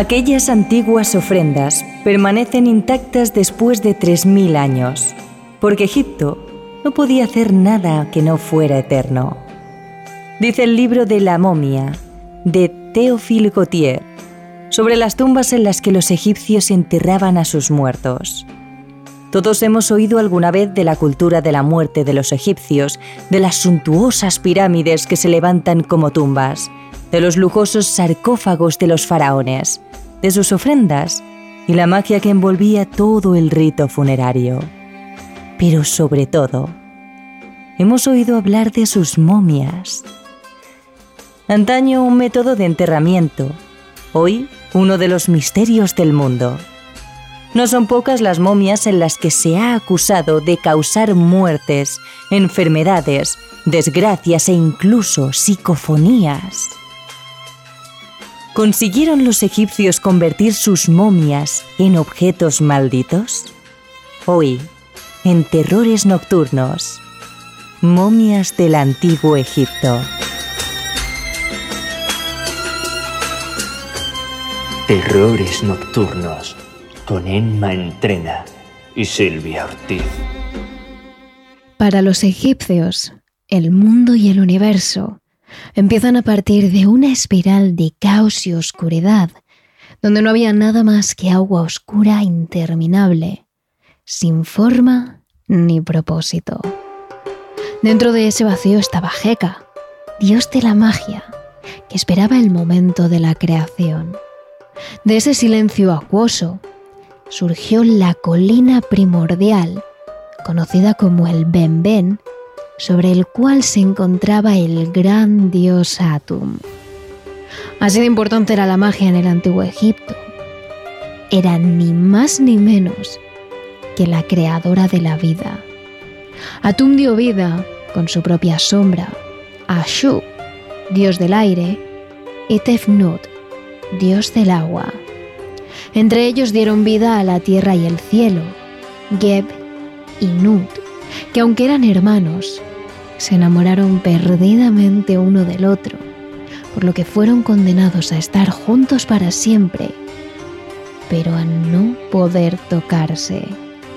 Aquellas antiguas ofrendas permanecen intactas después de 3.000 años, porque Egipto no podía hacer nada que no fuera eterno. Dice el libro de la momia de Théophile Gautier sobre las tumbas en las que los egipcios enterraban a sus muertos. Todos hemos oído alguna vez de la cultura de la muerte de los egipcios, de las suntuosas pirámides que se levantan como tumbas, de los lujosos sarcófagos de los faraones, de sus ofrendas y la magia que envolvía todo el rito funerario. Pero sobre todo, hemos oído hablar de sus momias. Antaño un método de enterramiento, hoy uno de los misterios del mundo. No son pocas las momias en las que se ha acusado de causar muertes, enfermedades, desgracias e incluso psicofonías. ¿Consiguieron los egipcios convertir sus momias en objetos malditos? Hoy, en Terrores Nocturnos, momias del antiguo Egipto. Terrores Nocturnos con Emma Entrena y Silvia Ortiz. Para los egipcios, el mundo y el universo empiezan a partir de una espiral de caos y oscuridad, donde no había nada más que agua oscura interminable, sin forma ni propósito. Dentro de ese vacío estaba Heka, dios de la magia, que esperaba el momento de la creación. De ese silencio acuoso surgió la colina primordial, conocida como el Ben-Ben, sobre el cual se encontraba el gran dios Atum. Así de importante era la magia en el antiguo Egipto. Era ni más ni menos que la creadora de la vida. Atum dio vida con su propia sombra a Shu, dios del aire, y Tefnut, dios del agua. Entre ellos dieron vida a la tierra y el cielo, Geb y Nut, que aunque eran hermanos, se enamoraron perdidamente uno del otro, por lo que fueron condenados a estar juntos para siempre, pero a no poder tocarse.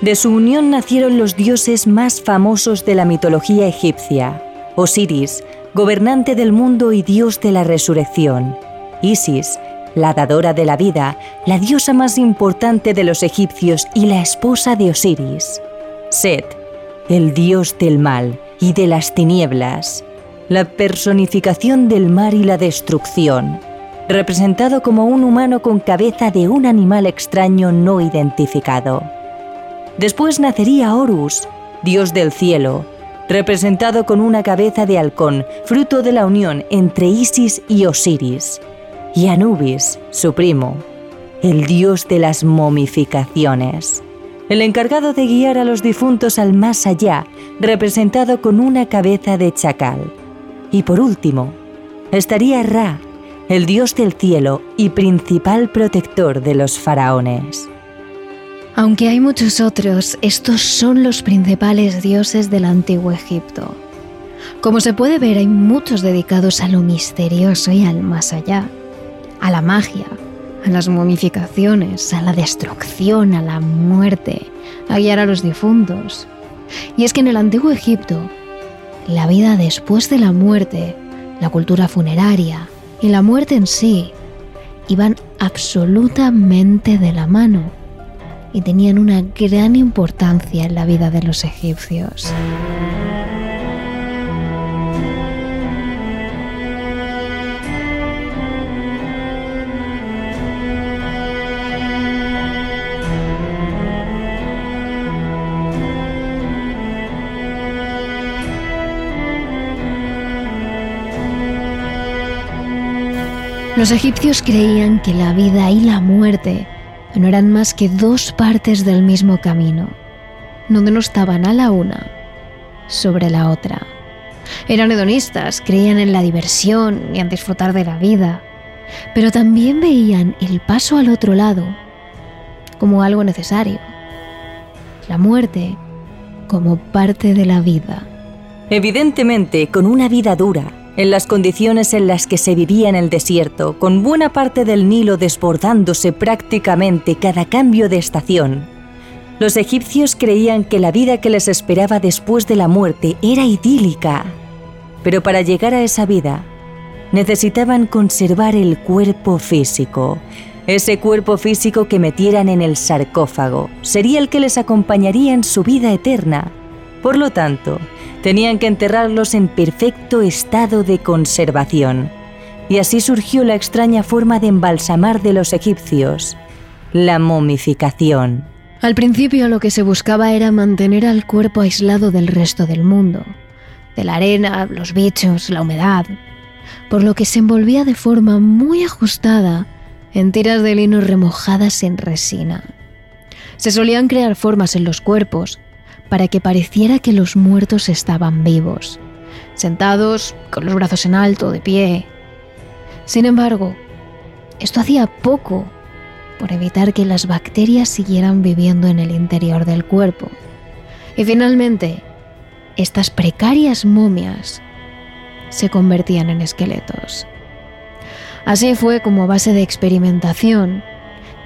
De su unión nacieron los dioses más famosos de la mitología egipcia, Osiris, gobernante del mundo y dios de la resurrección, Isis, la dadora de la vida, la diosa más importante de los egipcios y la esposa de Osiris, Set, el dios del mal, y de las tinieblas, la personificación del mar y la destrucción, representado como un humano con cabeza de un animal extraño no identificado. Después nacería Horus, dios del cielo, representado con una cabeza de halcón, fruto de la unión entre Isis y Osiris, y Anubis, su primo, el dios de las momificaciones el encargado de guiar a los difuntos al más allá, representado con una cabeza de chacal. Y por último, estaría Ra, el dios del cielo y principal protector de los faraones. Aunque hay muchos otros, estos son los principales dioses del antiguo Egipto. Como se puede ver, hay muchos dedicados a lo misterioso y al más allá, a la magia, a las momificaciones, a la destrucción, a la muerte, a guiar a los difuntos. Y es que en el antiguo Egipto, la vida después de la muerte, la cultura funeraria y la muerte en sí iban absolutamente de la mano y tenían una gran importancia en la vida de los egipcios. Los egipcios creían que la vida y la muerte no eran más que dos partes del mismo camino, donde no estaban a la una sobre la otra. Eran hedonistas, creían en la diversión y en disfrutar de la vida, pero también veían el paso al otro lado como algo necesario, la muerte como parte de la vida. Evidentemente, con una vida dura, en las condiciones en las que se vivía en el desierto, con buena parte del Nilo desbordándose prácticamente cada cambio de estación, los egipcios creían que la vida que les esperaba después de la muerte era idílica. Pero para llegar a esa vida, necesitaban conservar el cuerpo físico. Ese cuerpo físico que metieran en el sarcófago sería el que les acompañaría en su vida eterna. Por lo tanto, tenían que enterrarlos en perfecto estado de conservación. Y así surgió la extraña forma de embalsamar de los egipcios, la momificación. Al principio lo que se buscaba era mantener al cuerpo aislado del resto del mundo, de la arena, los bichos, la humedad, por lo que se envolvía de forma muy ajustada en tiras de lino remojadas en resina. Se solían crear formas en los cuerpos para que pareciera que los muertos estaban vivos, sentados, con los brazos en alto, de pie. Sin embargo, esto hacía poco por evitar que las bacterias siguieran viviendo en el interior del cuerpo. Y finalmente, estas precarias momias se convertían en esqueletos. Así fue como base de experimentación,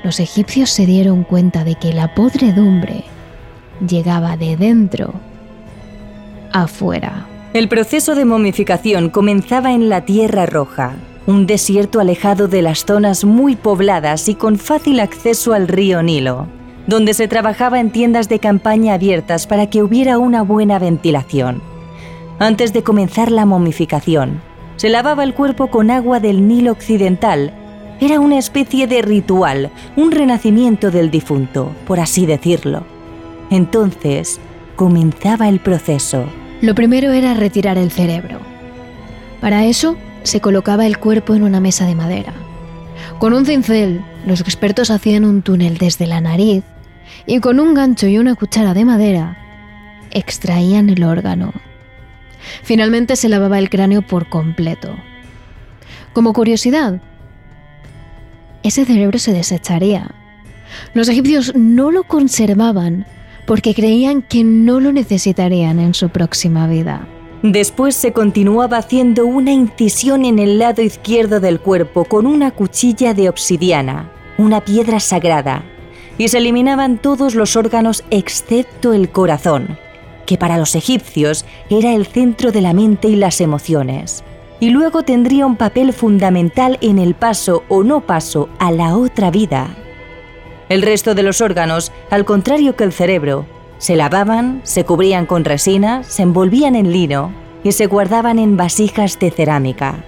los egipcios se dieron cuenta de que la podredumbre llegaba de dentro afuera. El proceso de momificación comenzaba en la Tierra Roja, un desierto alejado de las zonas muy pobladas y con fácil acceso al río Nilo, donde se trabajaba en tiendas de campaña abiertas para que hubiera una buena ventilación. Antes de comenzar la momificación, se lavaba el cuerpo con agua del Nilo Occidental. Era una especie de ritual, un renacimiento del difunto, por así decirlo. Entonces, comenzaba el proceso. Lo primero era retirar el cerebro. Para eso, se colocaba el cuerpo en una mesa de madera. Con un cincel, los expertos hacían un túnel desde la nariz y con un gancho y una cuchara de madera extraían el órgano. Finalmente se lavaba el cráneo por completo. Como curiosidad, ese cerebro se desecharía. Los egipcios no lo conservaban porque creían que no lo necesitarían en su próxima vida. Después se continuaba haciendo una incisión en el lado izquierdo del cuerpo con una cuchilla de obsidiana, una piedra sagrada, y se eliminaban todos los órganos excepto el corazón, que para los egipcios era el centro de la mente y las emociones, y luego tendría un papel fundamental en el paso o no paso a la otra vida. El resto de los órganos, al contrario que el cerebro, se lavaban, se cubrían con resina, se envolvían en lino y se guardaban en vasijas de cerámica.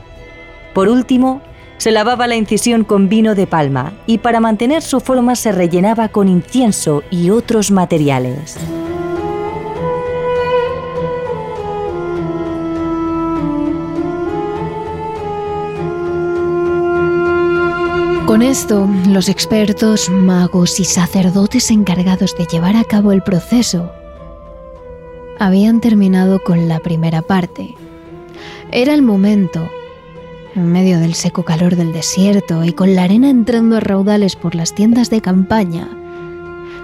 Por último, se lavaba la incisión con vino de palma y para mantener su forma se rellenaba con incienso y otros materiales. Con esto, los expertos, magos y sacerdotes encargados de llevar a cabo el proceso habían terminado con la primera parte. Era el momento, en medio del seco calor del desierto y con la arena entrando a raudales por las tiendas de campaña,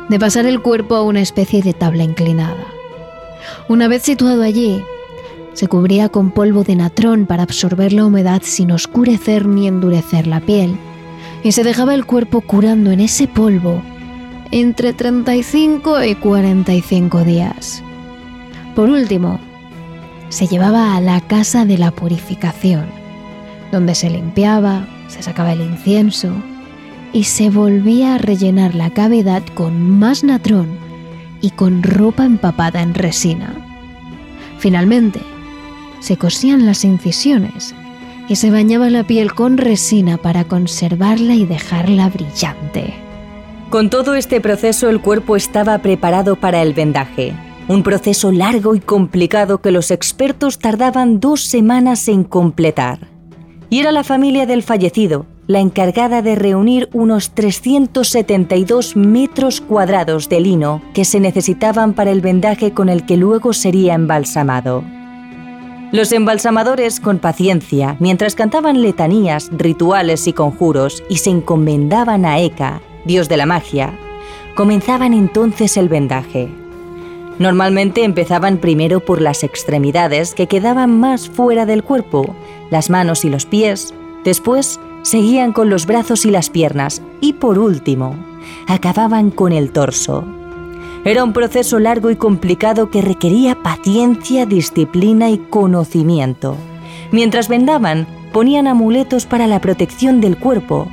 de pasar el cuerpo a una especie de tabla inclinada. Una vez situado allí, se cubría con polvo de natrón para absorber la humedad sin oscurecer ni endurecer la piel y se dejaba el cuerpo curando en ese polvo entre 35 y 45 días. Por último, se llevaba a la casa de la purificación, donde se limpiaba, se sacaba el incienso y se volvía a rellenar la cavidad con más natrón y con ropa empapada en resina. Finalmente, se cosían las incisiones y se bañaba la piel con resina para conservarla y dejarla brillante. Con todo este proceso el cuerpo estaba preparado para el vendaje, un proceso largo y complicado que los expertos tardaban dos semanas en completar. Y era la familia del fallecido, la encargada de reunir unos 372 metros cuadrados de lino que se necesitaban para el vendaje con el que luego sería embalsamado. Los embalsamadores, con paciencia, mientras cantaban letanías, rituales y conjuros y se encomendaban a Eka, dios de la magia, comenzaban entonces el vendaje. Normalmente empezaban primero por las extremidades que quedaban más fuera del cuerpo, las manos y los pies, después seguían con los brazos y las piernas y por último, acababan con el torso. Era un proceso largo y complicado que requería paciencia, disciplina y conocimiento. Mientras vendaban, ponían amuletos para la protección del cuerpo.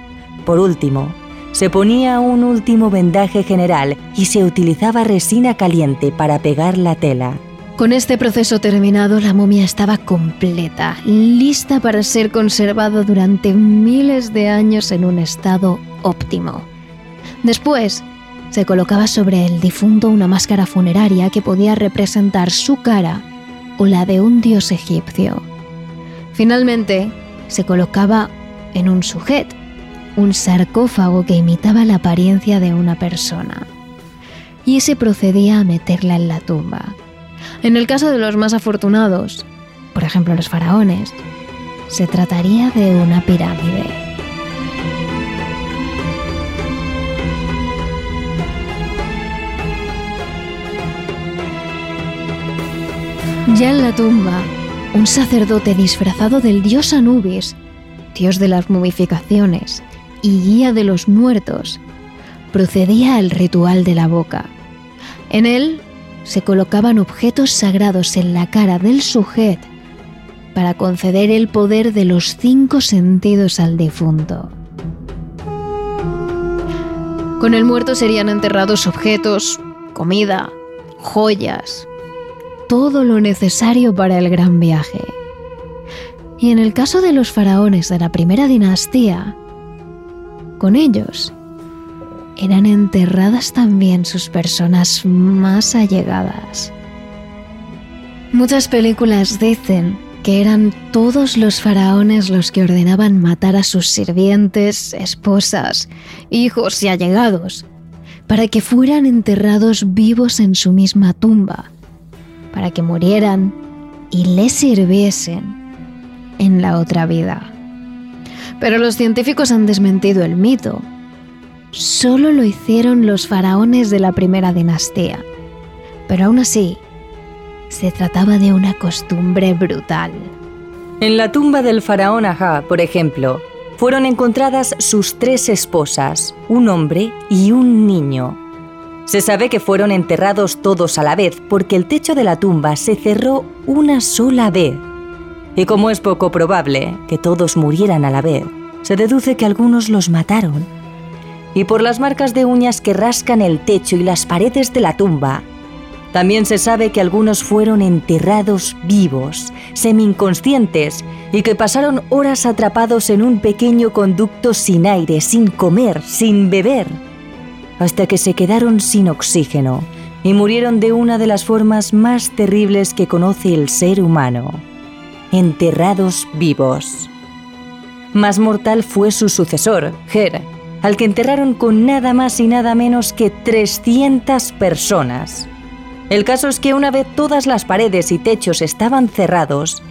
Por último, se ponía un último vendaje general y se utilizaba resina caliente para pegar la tela. Con este proceso terminado, la momia estaba completa, lista para ser conservada durante miles de años en un estado óptimo. Después, se colocaba sobre el difunto una máscara funeraria que podía representar su cara o la de un dios egipcio. Finalmente, se colocaba en un sujet, un sarcófago que imitaba la apariencia de una persona. Y se procedía a meterla en la tumba. En el caso de los más afortunados, por ejemplo los faraones, se trataría de una pirámide. Ya en la tumba, un sacerdote disfrazado del dios Anubis, dios de las momificaciones y guía de los muertos, procedía al ritual de la boca. En él se colocaban objetos sagrados en la cara del sujeto para conceder el poder de los cinco sentidos al difunto. Con el muerto serían enterrados objetos, comida, joyas, todo lo necesario para el gran viaje. Y en el caso de los faraones de la primera dinastía, con ellos eran enterradas también sus personas más allegadas. Muchas películas dicen que eran todos los faraones los que ordenaban matar a sus sirvientes, esposas, hijos y allegados, para que fueran enterrados vivos en su misma tumba, para que murieran y le sirviesen en la otra vida. Pero los científicos han desmentido el mito. Solo lo hicieron los faraones de la primera dinastía. Pero aún así, se trataba de una costumbre brutal. En la tumba del faraón Ajá, por ejemplo, fueron encontradas sus tres esposas, un hombre y un niño. Se sabe que fueron enterrados todos a la vez porque el techo de la tumba se cerró una sola vez. Y como es poco probable que todos murieran a la vez, se deduce que algunos los mataron. Y por las marcas de uñas que rascan el techo y las paredes de la tumba, también se sabe que algunos fueron enterrados vivos, semi-inconscientes, y que pasaron horas atrapados en un pequeño conducto sin aire, sin comer, sin beber hasta que se quedaron sin oxígeno y murieron de una de las formas más terribles que conoce el ser humano, enterrados vivos. Más mortal fue su sucesor, Ger, al que enterraron con nada más y nada menos que 300 personas. El caso es que una vez todas las paredes y techos estaban cerrados,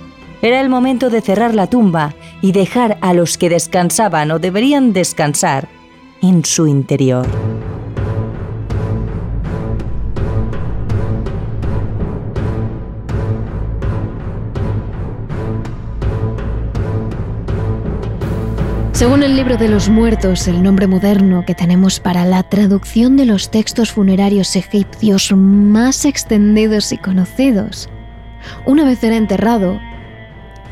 era el momento de cerrar la tumba y dejar a los que descansaban o deberían descansar en su interior. Según el libro de los muertos, el nombre moderno que tenemos para la traducción de los textos funerarios egipcios más extendidos y conocidos, una vez era enterrado,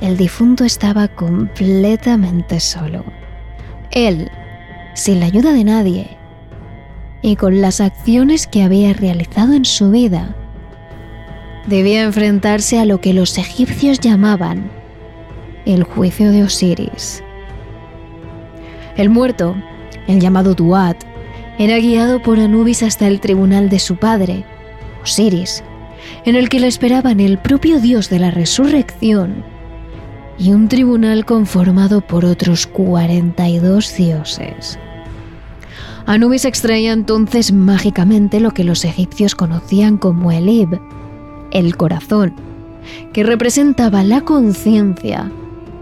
el difunto estaba completamente solo. Él, sin la ayuda de nadie, y con las acciones que había realizado en su vida, debía enfrentarse a lo que los egipcios llamaban el juicio de Osiris. El muerto, el llamado Duat, era guiado por Anubis hasta el tribunal de su padre, Osiris, en el que le esperaban el propio dios de la resurrección y un tribunal conformado por otros 42 dioses. Anubis extraía entonces mágicamente lo que los egipcios conocían como el Ib, el corazón, que representaba la conciencia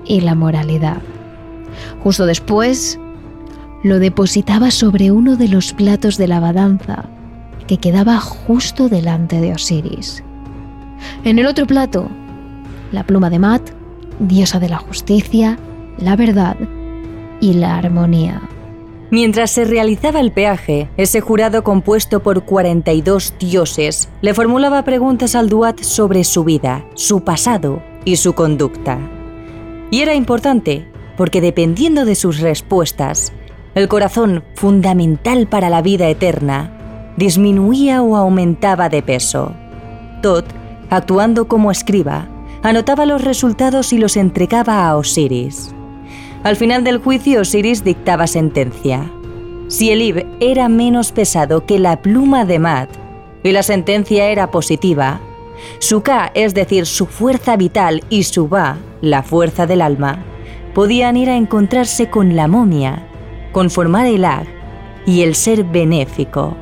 y la moralidad. Justo después, lo depositaba sobre uno de los platos de la balanza que quedaba justo delante de Osiris. En el otro plato, la pluma de Mat, diosa de la justicia, la verdad y la armonía. Mientras se realizaba el peaje, ese jurado compuesto por 42 dioses le formulaba preguntas al Duat sobre su vida, su pasado y su conducta. Y era importante, porque dependiendo de sus respuestas, el corazón, fundamental para la vida eterna, disminuía o aumentaba de peso. Tot, actuando como escriba, anotaba los resultados y los entregaba a Osiris. Al final del juicio, Osiris dictaba sentencia. Si el Ib era menos pesado que la pluma de Mat y la sentencia era positiva, su Ka, es decir, su fuerza vital, y su Ba, la fuerza del alma, podían ir a encontrarse con la momia, conformar el Ag y el ser benéfico,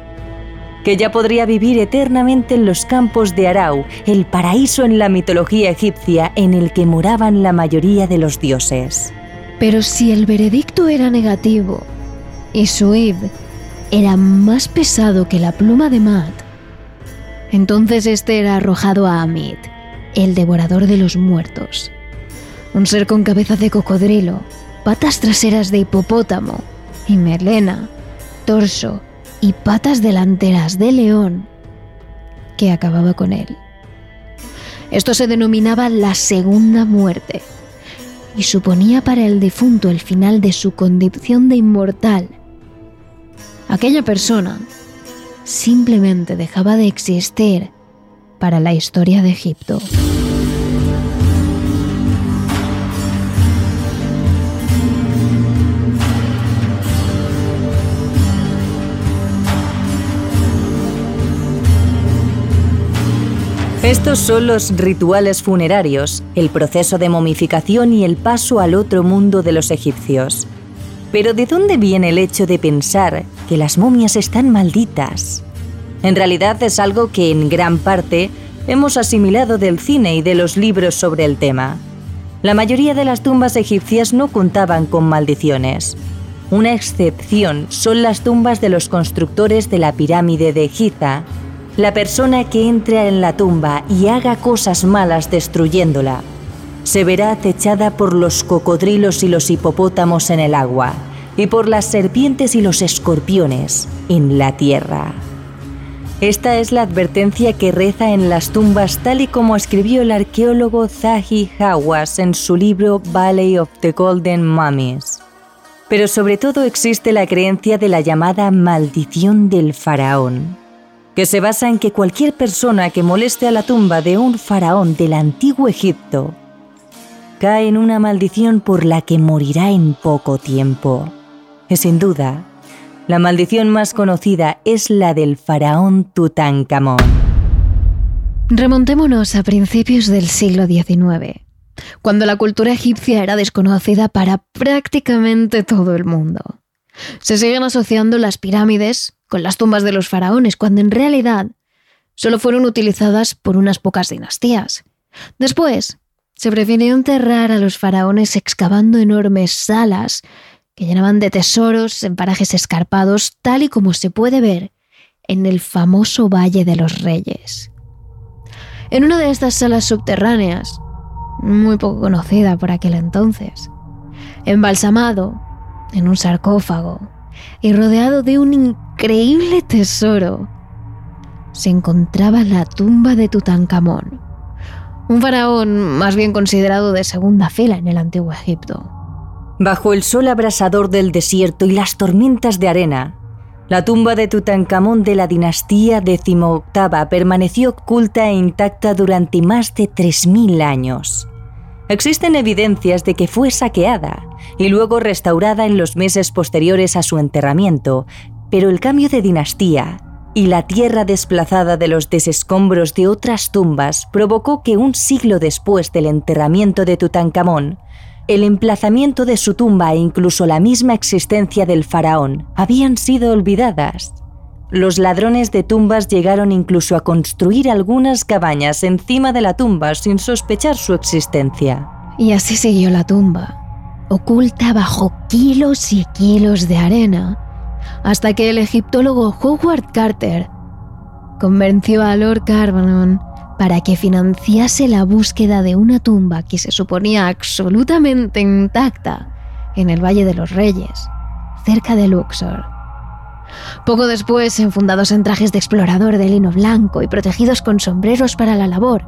que ya podría vivir eternamente en los campos de Arau, el paraíso en la mitología egipcia en el que moraban la mayoría de los dioses. Pero si el veredicto era negativo y Suib era más pesado que la pluma de Mat, entonces este era arrojado a Amit, el devorador de los muertos. Un ser con cabeza de cocodrilo, patas traseras de hipopótamo y melena, torso y patas delanteras de león, que acababa con él. Esto se denominaba la segunda muerte y suponía para el difunto el final de su condición de inmortal. Aquella persona simplemente dejaba de existir para la historia de Egipto. Estos son los rituales funerarios, el proceso de momificación y el paso al otro mundo de los egipcios. Pero ¿de dónde viene el hecho de pensar que las momias están malditas? En realidad es algo que en gran parte hemos asimilado del cine y de los libros sobre el tema. La mayoría de las tumbas egipcias no contaban con maldiciones. Una excepción son las tumbas de los constructores de la pirámide de Giza, la persona que entre en la tumba y haga cosas malas destruyéndola, se verá acechada por los cocodrilos y los hipopótamos en el agua, y por las serpientes y los escorpiones en la tierra. Esta es la advertencia que reza en las tumbas tal y como escribió el arqueólogo Zahi Hawass en su libro Valley of the Golden Mummies. Pero sobre todo existe la creencia de la llamada maldición del faraón, que se basa en que cualquier persona que moleste a la tumba de un faraón del antiguo Egipto cae en una maldición por la que morirá en poco tiempo. Y sin duda, la maldición más conocida es la del faraón Tutankamón. Remontémonos a principios del siglo XIX, cuando la cultura egipcia era desconocida para prácticamente todo el mundo. Se siguen asociando las pirámides con las tumbas de los faraones, cuando en realidad solo fueron utilizadas por unas pocas dinastías. Después, se prefirió enterrar a los faraones excavando enormes salas que llenaban de tesoros en parajes escarpados, tal y como se puede ver en el famoso Valle de los Reyes. En una de estas salas subterráneas, muy poco conocida por aquel entonces, embalsamado en un sarcófago y rodeado de un increíble tesoro, se encontraba la tumba de Tutankamón, un faraón más bien considerado de segunda fila en el antiguo Egipto. Bajo el sol abrasador del desierto y las tormentas de arena, la tumba de Tutankamón de la dinastía XVIII permaneció oculta e intacta durante más de 3.000 años. Existen evidencias de que fue saqueada y luego restaurada en los meses posteriores a su enterramiento, pero el cambio de dinastía y la tierra desplazada de los desescombros de otras tumbas provocó que un siglo después del enterramiento de Tutankamón, el emplazamiento de su tumba e incluso la misma existencia del faraón habían sido olvidadas. Los ladrones de tumbas llegaron incluso a construir algunas cabañas encima de la tumba sin sospechar su existencia. Y así siguió la tumba, oculta bajo kilos y kilos de arena, hasta que el egiptólogo Howard Carter convenció a Lord Carbonon para que financiase la búsqueda de una tumba que se suponía absolutamente intacta en el Valle de los Reyes, cerca de Luxor. Poco después, enfundados en trajes de explorador de lino blanco y protegidos con sombreros para la labor,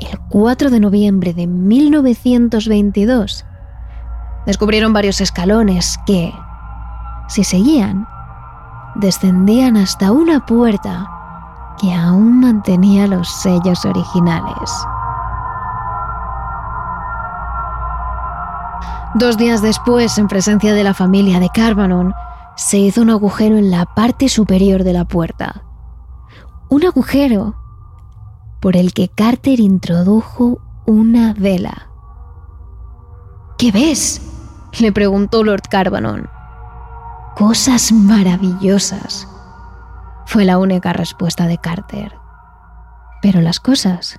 el 4 de noviembre de 1922, descubrieron varios escalones que, si seguían, descendían hasta una puerta que aún mantenía los sellos originales. Dos días después, en presencia de la familia de Carbanon, se hizo un agujero en la parte superior de la puerta. Un agujero por el que Carter introdujo una vela. ¿Qué ves? le preguntó Lord Carbanon. Cosas maravillosas, fue la única respuesta de Carter. Pero las cosas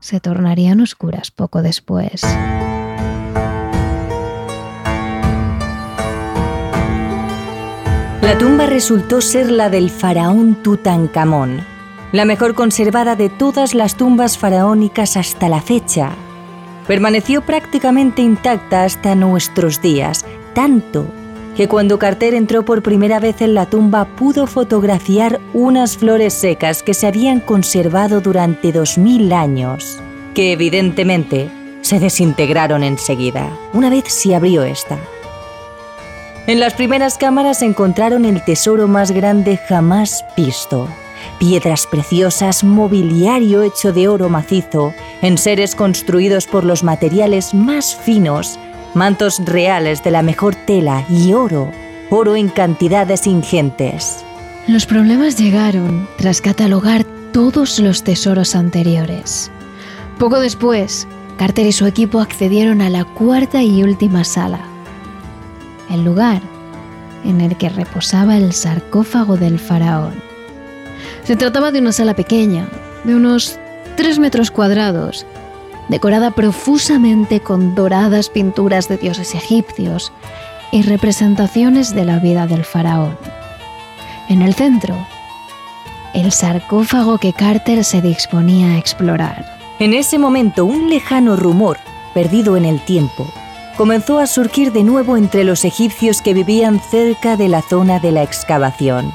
se tornarían oscuras poco después. La tumba resultó ser la del faraón Tutankamón, la mejor conservada de todas las tumbas faraónicas hasta la fecha. Permaneció prácticamente intacta hasta nuestros días, tanto que cuando Carter entró por primera vez en la tumba pudo fotografiar unas flores secas que se habían conservado durante 2000 años, que evidentemente se desintegraron enseguida, una vez se abrió esta. En las primeras cámaras encontraron el tesoro más grande jamás visto. Piedras preciosas, mobiliario hecho de oro macizo, enseres construidos por los materiales más finos, mantos reales de la mejor tela y oro, oro en cantidades ingentes. Los problemas llegaron tras catalogar todos los tesoros anteriores. Poco después, Carter y su equipo accedieron a la cuarta y última sala, el lugar en el que reposaba el sarcófago del faraón. Se trataba de una sala pequeña, de unos 3 metros cuadrados, decorada profusamente con doradas pinturas de dioses egipcios y representaciones de la vida del faraón. En el centro, el sarcófago que Carter se disponía a explorar. En ese momento, un lejano rumor, perdido en el tiempo, comenzó a surgir de nuevo entre los egipcios que vivían cerca de la zona de la excavación.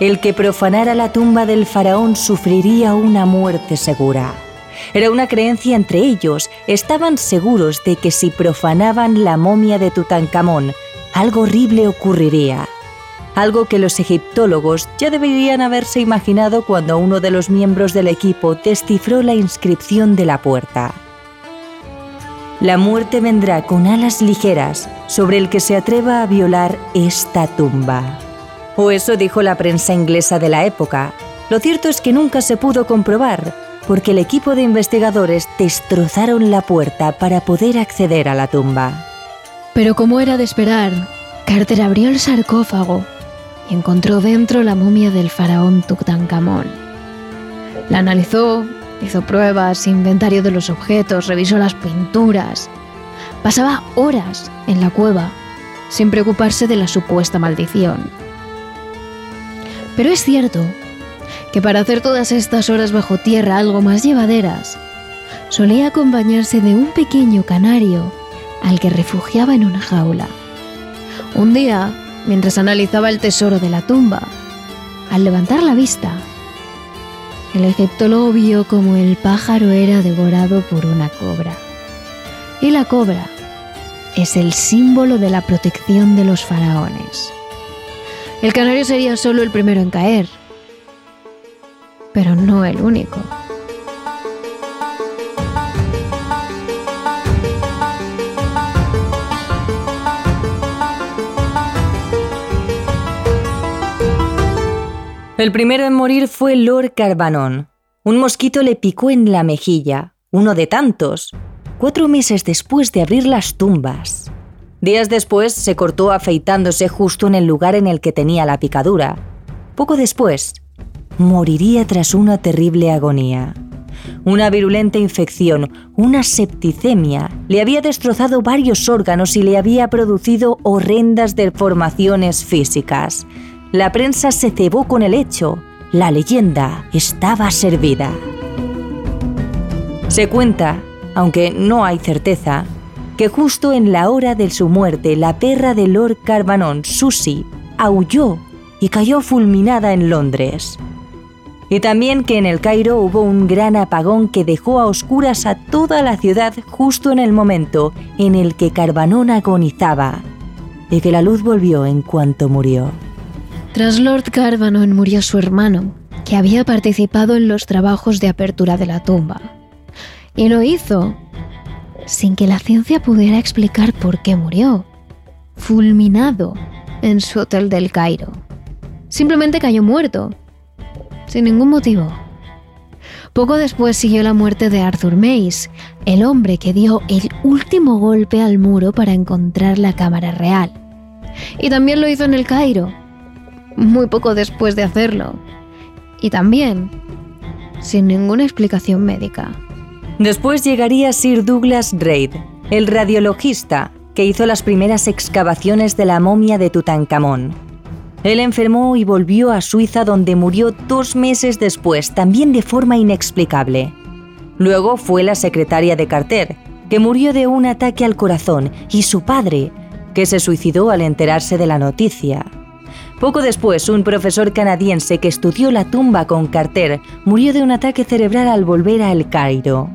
El que profanara la tumba del faraón sufriría una muerte segura. Era una creencia entre ellos, estaban seguros de que si profanaban la momia de Tutankamón, algo horrible ocurriría. Algo que los egiptólogos ya deberían haberse imaginado cuando uno de los miembros del equipo descifró la inscripción de la puerta. La muerte vendrá con alas ligeras sobre el que se atreva a violar esta tumba. O eso dijo la prensa inglesa de la época. Lo cierto es que nunca se pudo comprobar, porque el equipo de investigadores destrozaron la puerta para poder acceder a la tumba. Pero como era de esperar, Carter abrió el sarcófago y encontró dentro la momia del faraón Tutankamón. La analizó, Hizo pruebas, inventario de los objetos, revisó las pinturas. Pasaba horas en la cueva, sin preocuparse de la supuesta maldición. Pero es cierto que para hacer todas estas horas bajo tierra algo más llevaderas, solía acompañarse de un pequeño canario al que refugiaba en una jaula. Un día, mientras analizaba el tesoro de la tumba, al levantar la vista, el egiptólogo vio como el pájaro era devorado por una cobra. Y la cobra es el símbolo de la protección de los faraones. El canario sería solo el primero en caer, pero no el único. El primero en morir fue Lord Carbanon. Un mosquito le picó en la mejilla, uno de tantos, cuatro meses después de abrir las tumbas. Días después se cortó afeitándose justo en el lugar en el que tenía la picadura. Poco después, moriría tras una terrible agonía. Una virulenta infección, una septicemia, le había destrozado varios órganos y le había producido horrendas deformaciones físicas. La prensa se cebó con el hecho. La leyenda estaba servida. Se cuenta, aunque no hay certeza, que justo en la hora de su muerte la perra de Lord Carbanon, Susie, aulló y cayó fulminada en Londres. Y también que en el Cairo hubo un gran apagón que dejó a oscuras a toda la ciudad justo en el momento en el que Carbanón agonizaba, y que la luz volvió en cuanto murió. Tras Lord Carbanon murió su hermano, que había participado en los trabajos de apertura de la tumba. Y lo hizo sin que la ciencia pudiera explicar por qué murió, fulminado en su hotel del Cairo. Simplemente cayó muerto sin ningún motivo. Poco después siguió la muerte de Arthur Mace, el hombre que dio el último golpe al muro para encontrar la cámara real. Y también lo hizo en el Cairo, muy poco después de hacerlo. Y también sin ninguna explicación médica. Después llegaría Sir Douglas Reid, el radiologista que hizo las primeras excavaciones de la momia de Tutankamón él enfermó y volvió a Suiza donde murió dos meses después, también de forma inexplicable. Luego fue la secretaria de Carter, que murió de un ataque al corazón, y su padre, que se suicidó al enterarse de la noticia. Poco después, un profesor canadiense que estudió la tumba con Carter murió de un ataque cerebral al volver a El Cairo.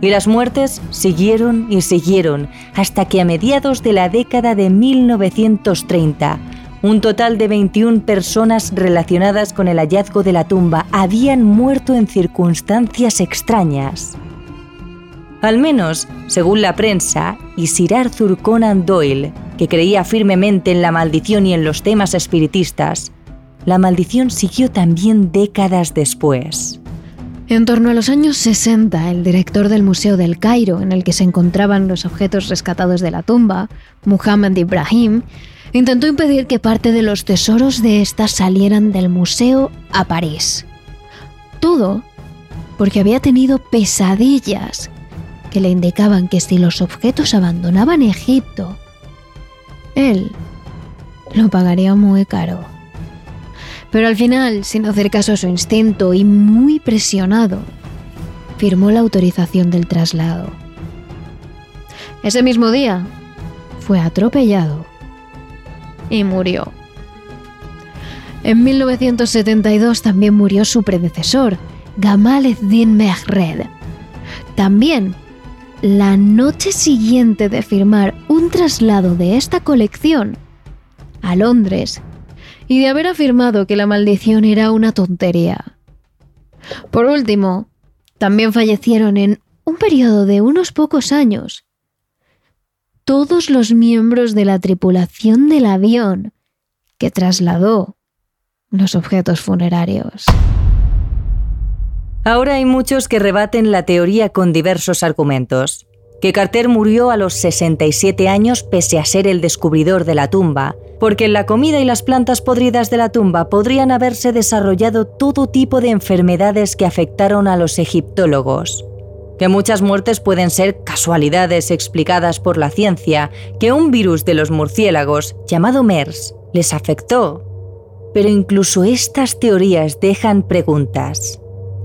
Y las muertes siguieron y siguieron hasta que a mediados de la década de 1930, un total de 21 personas relacionadas con el hallazgo de la tumba habían muerto en circunstancias extrañas. Al menos, según la prensa, y Sir Arthur Conan Doyle, que creía firmemente en la maldición y en los temas espiritistas, la maldición siguió también décadas después. En torno a los años 60, el director del Museo del Cairo, en el que se encontraban los objetos rescatados de la tumba, Muhammad Ibrahim, intentó impedir que parte de los tesoros de esta salieran del museo a París. Todo porque había tenido pesadillas que le indicaban que si los objetos abandonaban Egipto, él lo pagaría muy caro. Pero al final, sin hacer caso a su instinto y muy presionado, firmó la autorización del traslado. Ese mismo día, fue atropellado y murió. En 1972 también murió su predecesor, Gamal Eddin Mehred. También, la noche siguiente de firmar un traslado de esta colección a Londres y de haber afirmado que la maldición era una tontería. Por último, también fallecieron en un periodo de unos pocos años todos los miembros de la tripulación del avión que trasladó los objetos funerarios. Ahora hay muchos que rebaten la teoría con diversos argumentos. Que Carter murió a los 67 años pese a ser el descubridor de la tumba, porque en la comida y las plantas podridas de la tumba podrían haberse desarrollado todo tipo de enfermedades que afectaron a los egiptólogos que muchas muertes pueden ser casualidades explicadas por la ciencia, que un virus de los murciélagos, llamado MERS, les afectó. Pero incluso estas teorías dejan preguntas.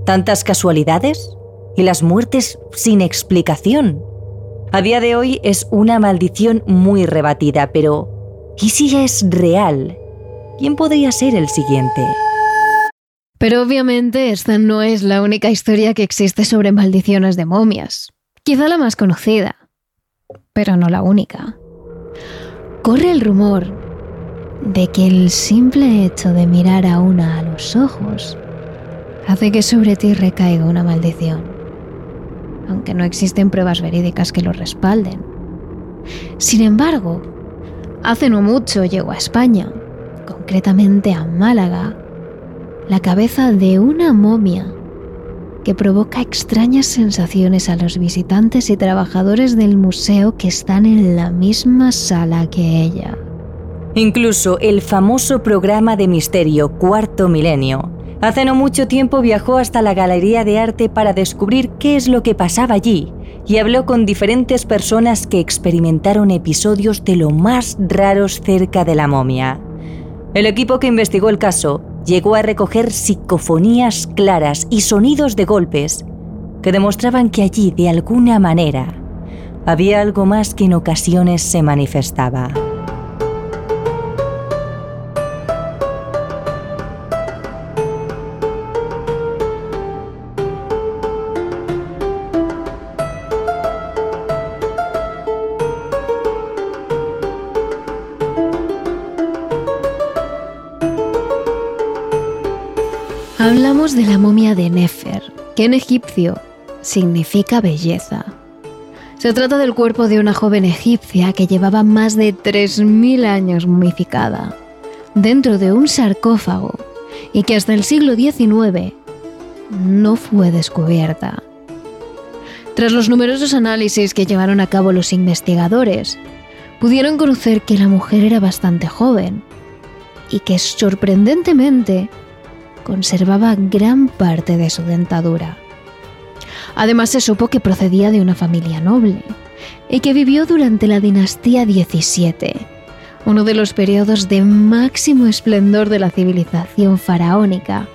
¿Tantas casualidades? ¿Y las muertes sin explicación? A día de hoy es una maldición muy rebatida, pero ¿y si es real? ¿Quién podría ser el siguiente? Pero obviamente esta no es la única historia que existe sobre maldiciones de momias. Quizá la más conocida, pero no la única. Corre el rumor de que el simple hecho de mirar a una a los ojos hace que sobre ti recaiga una maldición, aunque no existen pruebas verídicas que lo respalden. Sin embargo, hace no mucho llegó a España, concretamente a Málaga, la cabeza de una momia que provoca extrañas sensaciones a los visitantes y trabajadores del museo que están en la misma sala que ella. Incluso el famoso programa de misterio Cuarto Milenio hace no mucho tiempo viajó hasta la Galería de Arte para descubrir qué es lo que pasaba allí y habló con diferentes personas que experimentaron episodios de lo más raros cerca de la momia. El equipo que investigó el caso llegó a recoger psicofonías claras y sonidos de golpes que demostraban que allí, de alguna manera, había algo más que en ocasiones se manifestaba. De la momia de Nefer, que en egipcio significa belleza. Se trata del cuerpo de una joven egipcia que llevaba más de 3.000 años momificada, dentro de un sarcófago, y que hasta el siglo XIX no fue descubierta. Tras los numerosos análisis que llevaron a cabo los investigadores, pudieron conocer que la mujer era bastante joven y que sorprendentemente conservaba gran parte de su dentadura. Además se supo que procedía de una familia noble y que vivió durante la dinastía XVII, uno de los periodos de máximo esplendor de la civilización faraónica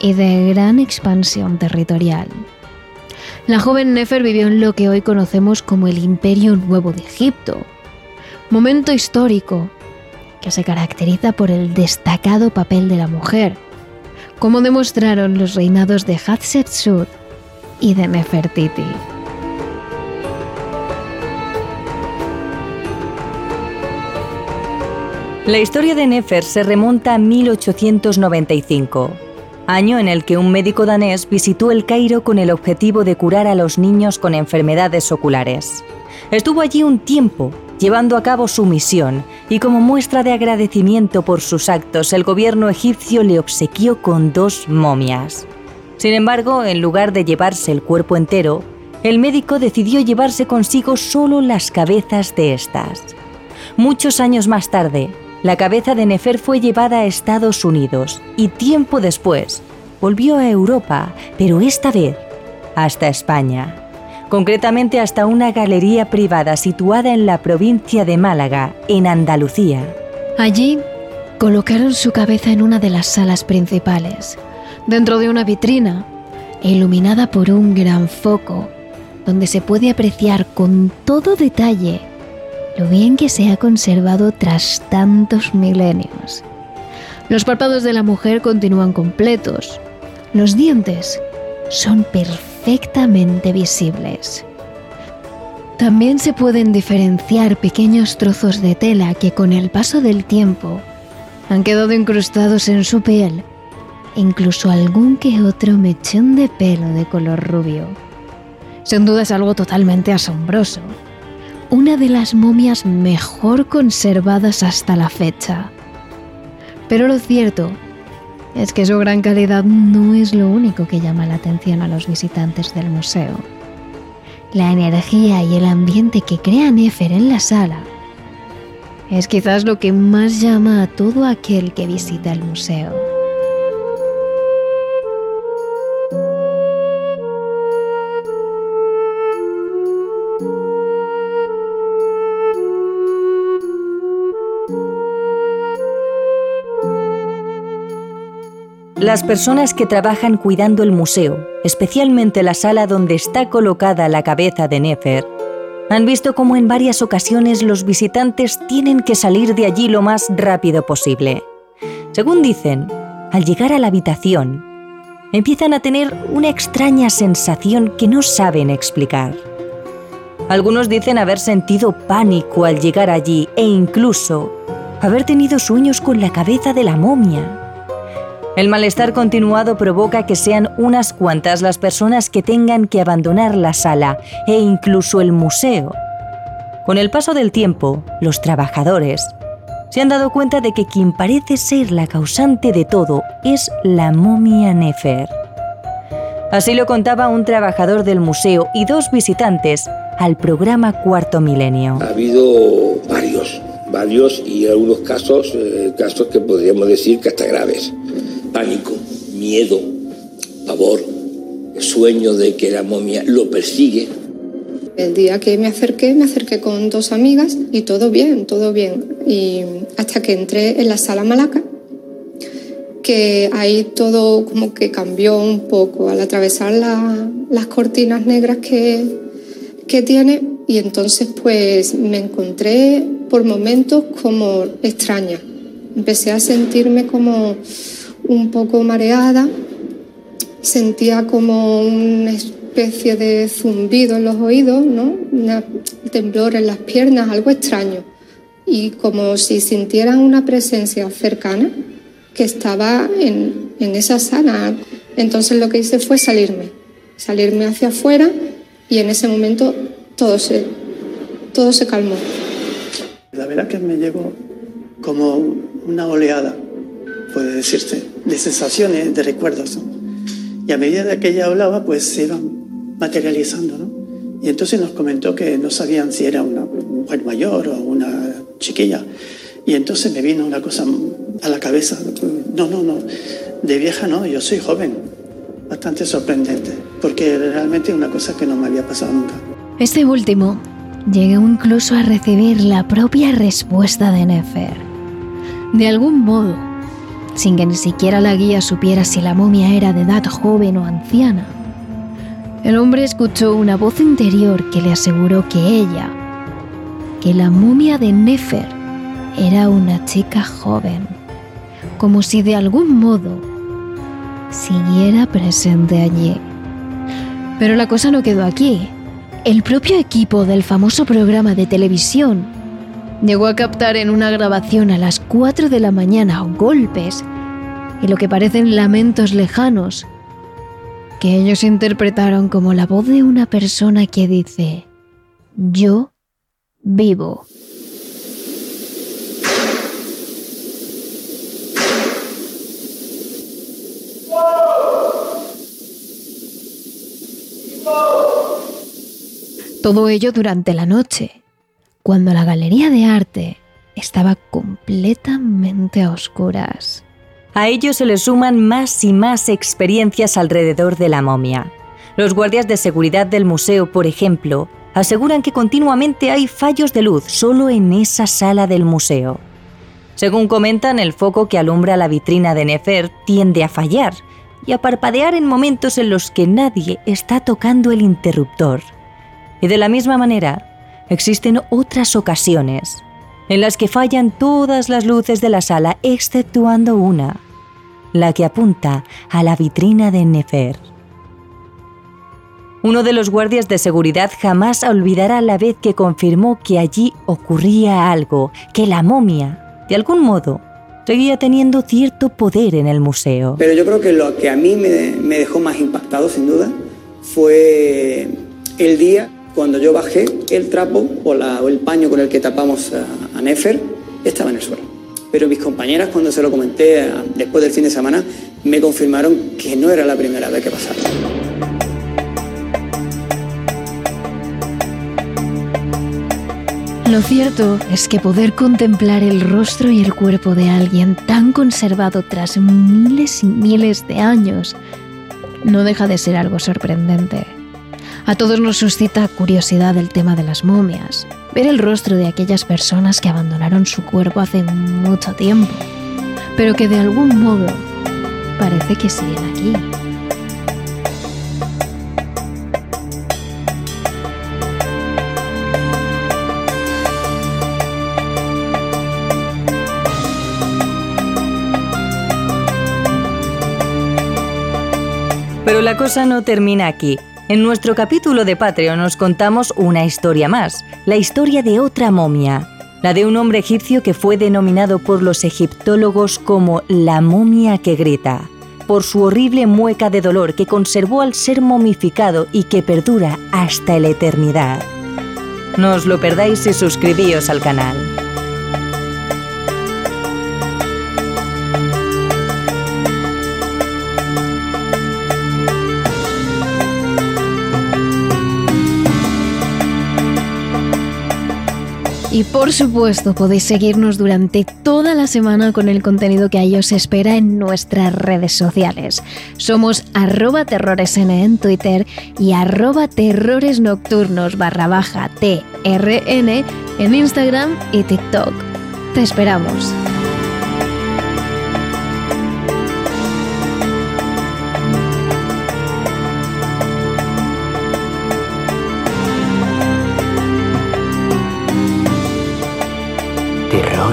y de gran expansión territorial. La joven Nefer vivió en lo que hoy conocemos como el Imperio Nuevo de Egipto, momento histórico que se caracteriza por el destacado papel de la mujer, como demostraron los reinados de Hatshepsut y de Nefertiti. La historia de Nefer se remonta a 1895, año en el que un médico danés visitó el Cairo con el objetivo de curar a los niños con enfermedades oculares. Estuvo allí un tiempo llevando a cabo su misión, y como muestra de agradecimiento por sus actos, el gobierno egipcio le obsequió con dos momias. Sin embargo, en lugar de llevarse el cuerpo entero, el médico decidió llevarse consigo solo las cabezas de estas. Muchos años más tarde, la cabeza de Nefer fue llevada a Estados Unidos y tiempo después volvió a Europa, pero esta vez hasta España concretamente hasta una galería privada situada en la provincia de Málaga, en Andalucía. Allí colocaron su cabeza en una de las salas principales, dentro de una vitrina, iluminada por un gran foco, donde se puede apreciar con todo detalle lo bien que se ha conservado tras tantos milenios. Los párpados de la mujer continúan completos, los dientes son perfectos perfectamente visibles. También se pueden diferenciar pequeños trozos de tela que con el paso del tiempo han quedado incrustados en su piel, incluso algún que otro mechón de pelo de color rubio. Sin duda es algo totalmente asombroso. Una de las momias mejor conservadas hasta la fecha. Pero lo cierto es que su gran calidad no es lo único que llama la atención a los visitantes del museo. La energía y el ambiente que crea Nefer en la sala es quizás lo que más llama a todo aquel que visita el museo. Las personas que trabajan cuidando el museo, especialmente la sala donde está colocada la cabeza de Nefer, han visto cómo en varias ocasiones los visitantes tienen que salir de allí lo más rápido posible. Según dicen, al llegar a la habitación, empiezan a tener una extraña sensación que no saben explicar. Algunos dicen haber sentido pánico al llegar allí e incluso haber tenido sueños con la cabeza de la momia. El malestar continuado provoca que sean unas cuantas las personas que tengan que abandonar la sala e incluso el museo. Con el paso del tiempo, los trabajadores se han dado cuenta de que quien parece ser la causante de todo es la momia Nefer. Así lo contaba un trabajador del museo y dos visitantes al programa Cuarto Milenio. Ha habido varios, varios y algunos casos, eh, casos que podríamos decir que hasta graves. Pánico, miedo, pavor, sueño de que la momia lo persigue. El día que me acerqué, me acerqué con dos amigas y todo bien, todo bien. Y hasta que entré en la sala Malaca que ahí todo como que cambió un poco al atravesar las cortinas negras que, que tiene y entonces pues me encontré por momentos como extraña. Empecé a sentirme como un poco mareada, sentía como una especie de zumbido en los oídos, ¿no? Un temblor en las piernas, algo extraño. Y como si sintieran una presencia cercana que estaba en, en esa sala. Entonces lo que hice fue salirme, salirme hacia afuera y en ese momento todo se, todo se calmó. La verdad que me llegó como una oleada, puede decirse, de sensaciones, de recuerdos. Y a medida que ella hablaba, pues se iban materializando. ¿no? Y entonces nos comentó que no sabían si era una mujer mayor o una chiquilla. Y entonces me vino una cosa a la cabeza. No, no, no. De vieja no, yo soy joven. Bastante sorprendente, porque realmente es una cosa que no me había pasado nunca. Este último llegó incluso a recibir la propia respuesta de Nefer. De algún modo, sin que ni siquiera la guía supiera si la momia era de edad joven o anciana. El hombre escuchó una voz interior que le aseguró que ella, que la momia de Nefer, era una chica joven, como si de algún modo siguiera presente allí. Pero la cosa no quedó aquí. El propio equipo del famoso programa de televisión llegó a captar en una grabación a las 4 de la mañana golpes y lo que parecen lamentos lejanos que ellos interpretaron como la voz de una persona que dice, yo vivo. Todo ello durante la noche, cuando la galería de arte estaba completamente a oscuras. A ello se le suman más y más experiencias alrededor de la momia. Los guardias de seguridad del museo, por ejemplo, aseguran que continuamente hay fallos de luz solo en esa sala del museo. Según comentan, el foco que alumbra la vitrina de Nefer tiende a fallar y a parpadear en momentos en los que nadie está tocando el interruptor. Y de la misma manera, existen otras ocasiones en las que fallan todas las luces de la sala exceptuando una, la que apunta a la vitrina de Nefer. Uno de los guardias de seguridad jamás olvidará la vez que confirmó que allí ocurría algo, que la momia, de algún modo, seguía teniendo cierto poder en el museo. Pero yo creo que lo que a mí me, dejó más impactado, sin duda, fue el día cuando yo bajé el trapo o, el paño con el que tapamos a, Nefer, estaba en el suelo. Pero mis compañeras, cuando se lo comenté después del fin de semana, me confirmaron que no era la primera vez que pasaba. Lo cierto es que poder contemplar el rostro y el cuerpo de alguien tan conservado tras miles y miles de años no deja de ser algo sorprendente. A todos nos suscita curiosidad el tema de las momias, ver el rostro de aquellas personas que abandonaron su cuerpo hace mucho tiempo, pero que de algún modo parece que siguen aquí. Pero la cosa no termina aquí. En nuestro capítulo de Patreon nos contamos una historia más, la historia de otra momia, la de un hombre egipcio que fue denominado por los egiptólogos como la momia que grita, por su horrible mueca de dolor que conservó al ser momificado y que perdura hasta la eternidad. No os lo perdáis y suscribíos al canal. Y por supuesto podéis seguirnos durante toda la semana con el contenido que ahí os espera en nuestras redes sociales. Somos arroba terroresn en Twitter y arroba terrores nocturnos barra TRN en Instagram y TikTok. Te esperamos.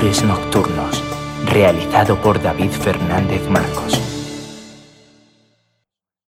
Nocturnos, realizado por David Fernández Marcos.